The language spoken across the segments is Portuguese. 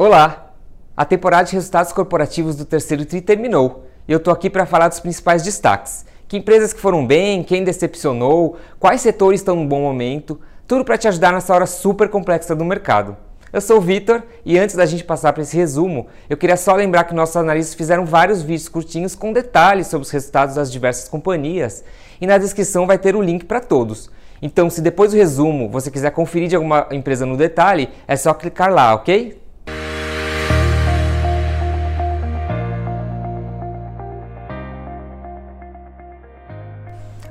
Olá! A temporada de resultados corporativos do terceiro TRI terminou e eu estou aqui para falar dos principais destaques. Que empresas que foram bem, quem decepcionou, quais setores estão no bom momento, tudo para te ajudar nessa hora super complexa do mercado. Eu sou o Vitor e antes da gente passar para esse resumo, eu queria só lembrar que nossos analistas fizeram vários vídeos curtinhos com detalhes sobre os resultados das diversas companhias e na descrição vai ter o link para todos. Então, se depois do resumo você quiser conferir de alguma empresa no detalhe, é só clicar lá, ok?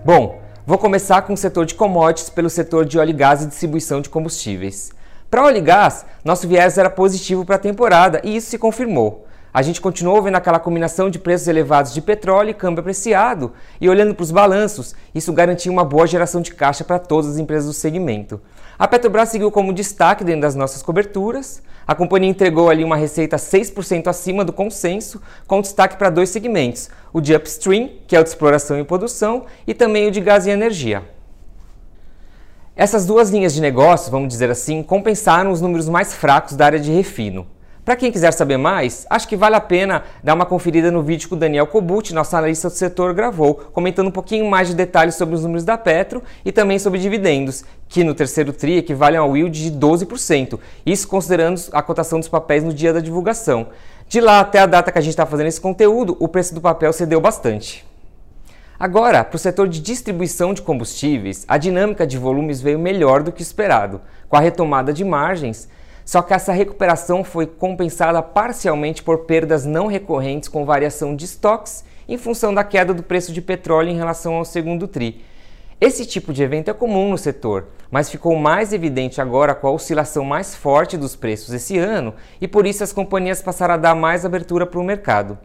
Bom, vou começar com o setor de commodities pelo setor de óleo e gás e distribuição de combustíveis. Para óleo e gás, nosso viés era positivo para a temporada e isso se confirmou. A gente continuou vendo aquela combinação de preços elevados de petróleo e câmbio apreciado, e olhando para os balanços, isso garantia uma boa geração de caixa para todas as empresas do segmento. A Petrobras seguiu como destaque dentro das nossas coberturas. A companhia entregou ali uma receita 6% acima do consenso, com destaque para dois segmentos: o de upstream, que é o de exploração e produção, e também o de gás e energia. Essas duas linhas de negócio, vamos dizer assim, compensaram os números mais fracos da área de refino. Para quem quiser saber mais, acho que vale a pena dar uma conferida no vídeo que o Daniel Kobuti, nosso analista do setor, gravou, comentando um pouquinho mais de detalhes sobre os números da Petro e também sobre dividendos, que no terceiro TRI equivalem ao yield de 12%, isso considerando a cotação dos papéis no dia da divulgação. De lá até a data que a gente está fazendo esse conteúdo, o preço do papel cedeu bastante. Agora, para o setor de distribuição de combustíveis, a dinâmica de volumes veio melhor do que esperado. Com a retomada de margens, só que essa recuperação foi compensada parcialmente por perdas não recorrentes com variação de estoques em função da queda do preço de petróleo em relação ao segundo TRI. Esse tipo de evento é comum no setor, mas ficou mais evidente agora com a oscilação mais forte dos preços esse ano e por isso as companhias passaram a dar mais abertura para o mercado.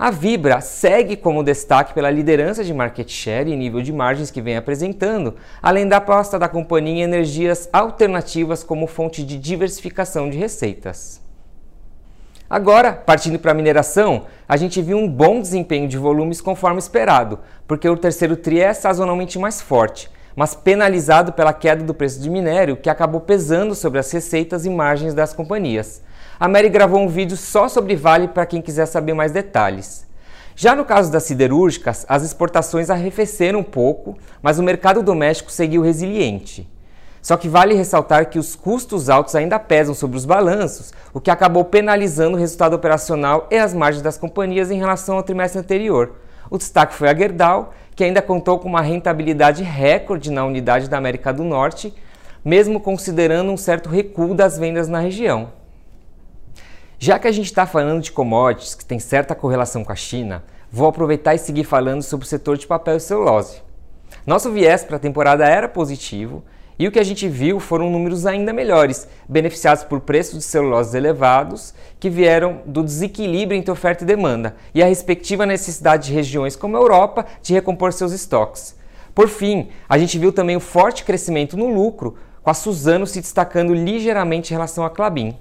A Vibra segue como destaque pela liderança de market share e nível de margens que vem apresentando, além da aposta da companhia em energias alternativas como fonte de diversificação de receitas. Agora, partindo para a mineração, a gente viu um bom desempenho de volumes conforme esperado, porque o terceiro TRI é sazonalmente mais forte, mas penalizado pela queda do preço de minério, que acabou pesando sobre as receitas e margens das companhias a Mary gravou um vídeo só sobre Vale para quem quiser saber mais detalhes. Já no caso das siderúrgicas, as exportações arrefeceram um pouco, mas o mercado doméstico seguiu resiliente. Só que vale ressaltar que os custos altos ainda pesam sobre os balanços, o que acabou penalizando o resultado operacional e as margens das companhias em relação ao trimestre anterior. O destaque foi a Gerdau, que ainda contou com uma rentabilidade recorde na unidade da América do Norte, mesmo considerando um certo recuo das vendas na região. Já que a gente está falando de commodities que tem certa correlação com a China, vou aproveitar e seguir falando sobre o setor de papel e celulose. Nosso viés para a temporada era positivo e o que a gente viu foram números ainda melhores, beneficiados por preços de celulose elevados que vieram do desequilíbrio entre oferta e demanda e a respectiva necessidade de regiões como a Europa de recompor seus estoques. Por fim, a gente viu também o forte crescimento no lucro, com a Suzano se destacando ligeiramente em relação à Clabin.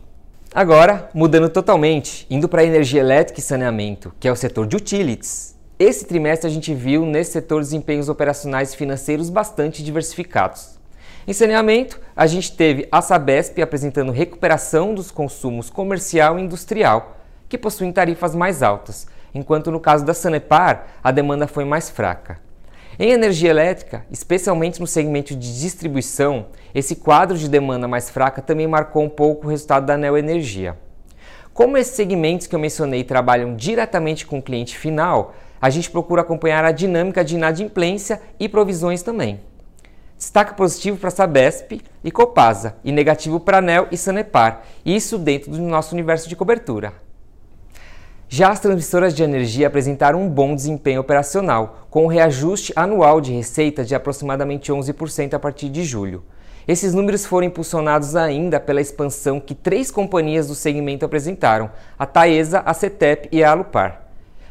Agora, mudando totalmente, indo para a energia elétrica e saneamento, que é o setor de utilities. Esse trimestre a gente viu nesse setor desempenhos operacionais e financeiros bastante diversificados. Em saneamento, a gente teve a Sabesp apresentando recuperação dos consumos comercial e industrial, que possuem tarifas mais altas, enquanto no caso da Sanepar, a demanda foi mais fraca. Em energia elétrica, especialmente no segmento de distribuição, esse quadro de demanda mais fraca também marcou um pouco o resultado da Neoenergia. Como esses segmentos que eu mencionei trabalham diretamente com o cliente final, a gente procura acompanhar a dinâmica de inadimplência e provisões também. Destaque positivo para Sabesp e Copasa e negativo para Nel e Sanepar, isso dentro do nosso universo de cobertura. Já as transmissoras de energia apresentaram um bom desempenho operacional, com um reajuste anual de receita de aproximadamente 11% a partir de julho. Esses números foram impulsionados ainda pela expansão que três companhias do segmento apresentaram: a Taesa, a CETEP e a Alupar.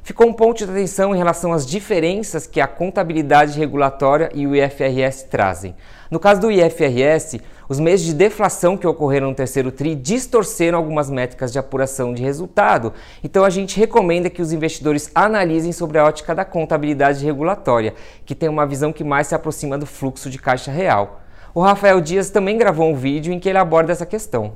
Ficou um ponto de atenção em relação às diferenças que a contabilidade regulatória e o IFRS trazem. No caso do IFRS, os meses de deflação que ocorreram no terceiro TRI distorceram algumas métricas de apuração de resultado, então a gente recomenda que os investidores analisem sobre a ótica da contabilidade regulatória, que tem uma visão que mais se aproxima do fluxo de caixa real. O Rafael Dias também gravou um vídeo em que ele aborda essa questão.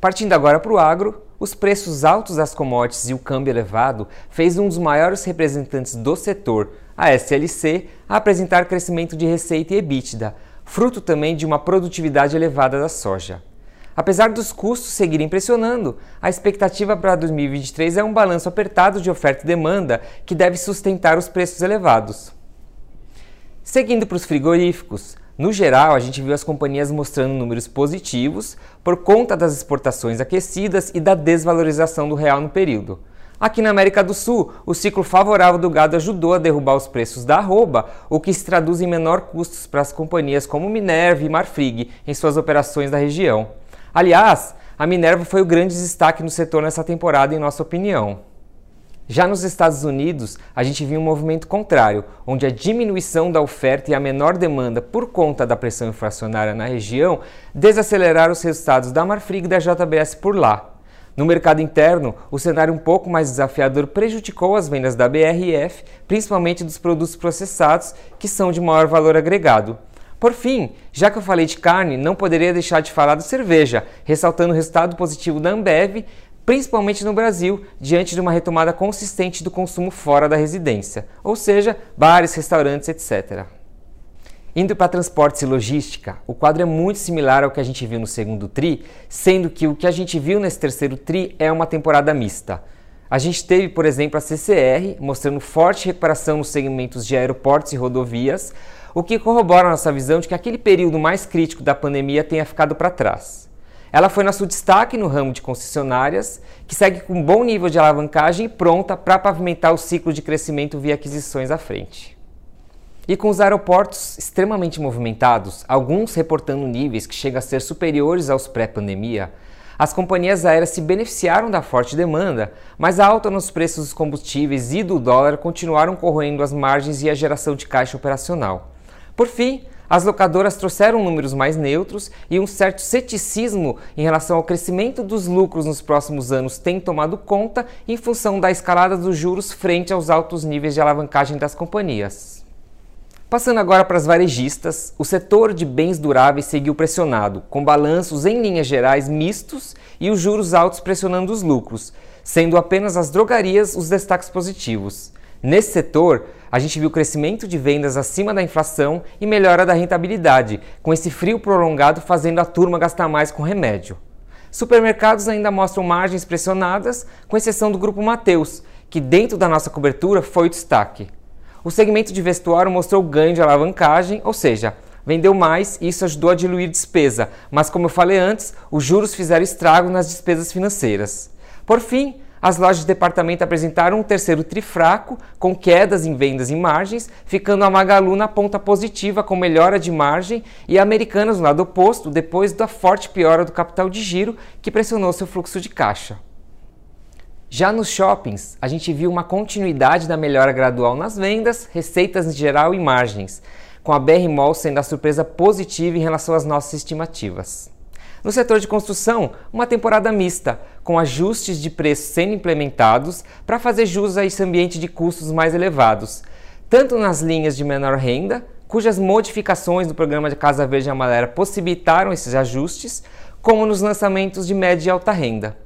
Partindo agora para o agro, os preços altos das commodities e o câmbio elevado fez um dos maiores representantes do setor, a SLC, apresentar crescimento de receita e EBITDA, fruto também de uma produtividade elevada da soja. Apesar dos custos seguirem pressionando, a expectativa para 2023 é um balanço apertado de oferta e demanda que deve sustentar os preços elevados. Seguindo para os frigoríficos, no geral, a gente viu as companhias mostrando números positivos por conta das exportações aquecidas e da desvalorização do real no período. Aqui na América do Sul, o ciclo favorável do gado ajudou a derrubar os preços da arroba, o que se traduz em menor custos para as companhias como Minerva e Marfrig em suas operações da região. Aliás, a Minerva foi o grande destaque no setor nessa temporada, em nossa opinião. Já nos Estados Unidos, a gente viu um movimento contrário, onde a diminuição da oferta e a menor demanda por conta da pressão inflacionária na região desaceleraram os resultados da Marfrig e da JBS por lá. No mercado interno, o cenário um pouco mais desafiador prejudicou as vendas da BRF, principalmente dos produtos processados, que são de maior valor agregado. Por fim, já que eu falei de carne, não poderia deixar de falar da cerveja, ressaltando o resultado positivo da Ambev, principalmente no Brasil, diante de uma retomada consistente do consumo fora da residência, ou seja, bares, restaurantes, etc. Indo para transportes e logística, o quadro é muito similar ao que a gente viu no segundo TRI, sendo que o que a gente viu nesse terceiro TRI é uma temporada mista. A gente teve, por exemplo, a CCR mostrando forte recuperação nos segmentos de aeroportos e rodovias, o que corrobora a nossa visão de que aquele período mais crítico da pandemia tenha ficado para trás. Ela foi nosso destaque no ramo de concessionárias, que segue com um bom nível de alavancagem e pronta para pavimentar o ciclo de crescimento via aquisições à frente. E com os aeroportos extremamente movimentados, alguns reportando níveis que chegam a ser superiores aos pré-pandemia, as companhias aéreas se beneficiaram da forte demanda, mas a alta nos preços dos combustíveis e do dólar continuaram corroendo as margens e a geração de caixa operacional. Por fim, as locadoras trouxeram números mais neutros e um certo ceticismo em relação ao crescimento dos lucros nos próximos anos tem tomado conta em função da escalada dos juros frente aos altos níveis de alavancagem das companhias. Passando agora para as varejistas, o setor de bens duráveis seguiu pressionado, com balanços em linhas gerais mistos e os juros altos pressionando os lucros, sendo apenas as drogarias os destaques positivos. Nesse setor, a gente viu crescimento de vendas acima da inflação e melhora da rentabilidade, com esse frio prolongado fazendo a turma gastar mais com remédio. Supermercados ainda mostram margens pressionadas, com exceção do grupo Mateus, que dentro da nossa cobertura foi o destaque. O segmento de vestuário mostrou ganho de alavancagem, ou seja, vendeu mais e isso ajudou a diluir despesa, mas como eu falei antes, os juros fizeram estrago nas despesas financeiras. Por fim, as lojas de departamento apresentaram um terceiro trifraco, com quedas em vendas e margens, ficando a Magalu na ponta positiva com melhora de margem e a Americanas no lado oposto, depois da forte piora do capital de giro que pressionou seu fluxo de caixa. Já nos shoppings, a gente viu uma continuidade da melhora gradual nas vendas, receitas em geral e margens, com a BR Mall sendo a surpresa positiva em relação às nossas estimativas. No setor de construção, uma temporada mista, com ajustes de preços sendo implementados para fazer jus a esse ambiente de custos mais elevados, tanto nas linhas de menor renda, cujas modificações do programa de Casa Verde e Amarela possibilitaram esses ajustes, como nos lançamentos de média e alta renda.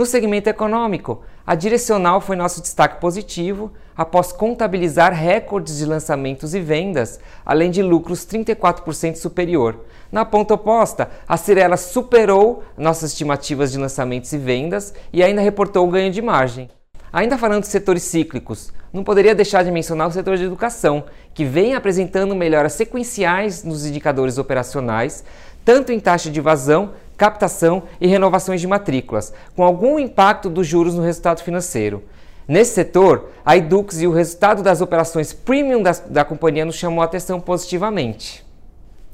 No segmento econômico, a direcional foi nosso destaque positivo após contabilizar recordes de lançamentos e vendas, além de lucros 34% superior. Na ponta oposta, a Cirela superou nossas estimativas de lançamentos e vendas e ainda reportou ganho de margem. Ainda falando de setores cíclicos, não poderia deixar de mencionar o setor de educação, que vem apresentando melhoras sequenciais nos indicadores operacionais, tanto em taxa de vazão captação e renovações de matrículas, com algum impacto dos juros no resultado financeiro. Nesse setor, a Edux e o resultado das operações premium da, da companhia nos chamou a atenção positivamente.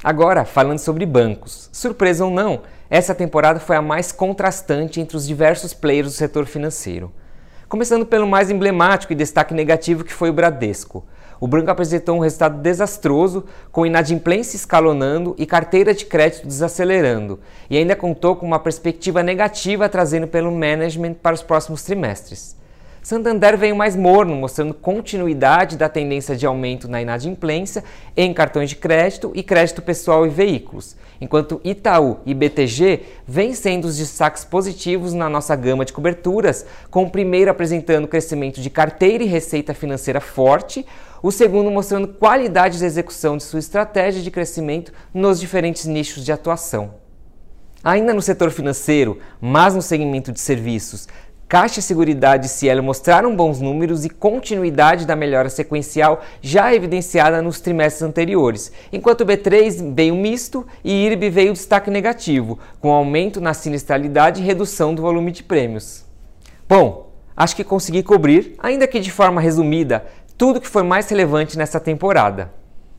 Agora, falando sobre bancos. Surpresa ou não, essa temporada foi a mais contrastante entre os diversos players do setor financeiro. Começando pelo mais emblemático e destaque negativo que foi o Bradesco. O Branco apresentou um resultado desastroso, com inadimplência escalonando e carteira de crédito desacelerando, e ainda contou com uma perspectiva negativa trazendo pelo management para os próximos trimestres. Santander veio mais morno, mostrando continuidade da tendência de aumento na inadimplência em cartões de crédito e crédito pessoal e veículos, enquanto Itaú e BTG vêm sendo os destaques positivos na nossa gama de coberturas, com o primeiro apresentando crescimento de carteira e receita financeira forte, o segundo mostrando qualidade de execução de sua estratégia de crescimento nos diferentes nichos de atuação. Ainda no setor financeiro, mas no segmento de serviços, Caixa Seguridade e Cielo mostraram bons números e continuidade da melhora sequencial já evidenciada nos trimestres anteriores, enquanto o B3 veio misto e IRB veio destaque negativo, com aumento na sinistralidade e redução do volume de prêmios. Bom, acho que consegui cobrir, ainda que de forma resumida, tudo que foi mais relevante nessa temporada.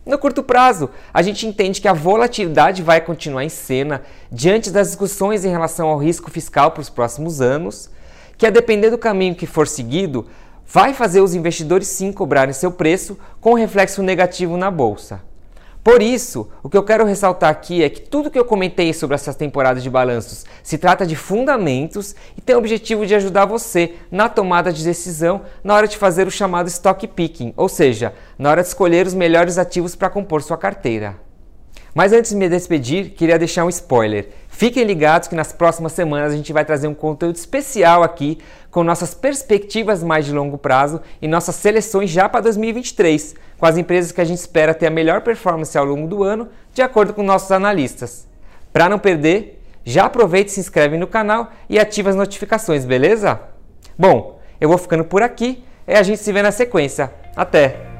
No curto prazo, a gente entende que a volatilidade vai continuar em cena diante das discussões em relação ao risco fiscal para os próximos anos que a depender do caminho que for seguido, vai fazer os investidores sim cobrarem seu preço com reflexo negativo na bolsa. Por isso, o que eu quero ressaltar aqui é que tudo que eu comentei sobre essas temporadas de balanços se trata de fundamentos e tem o objetivo de ajudar você na tomada de decisão na hora de fazer o chamado stock picking, ou seja, na hora de escolher os melhores ativos para compor sua carteira. Mas antes de me despedir, queria deixar um spoiler. Fiquem ligados que nas próximas semanas a gente vai trazer um conteúdo especial aqui com nossas perspectivas mais de longo prazo e nossas seleções já para 2023, com as empresas que a gente espera ter a melhor performance ao longo do ano, de acordo com nossos analistas. Para não perder, já aproveita e se inscreve no canal e ativa as notificações, beleza? Bom, eu vou ficando por aqui e a gente se vê na sequência. Até!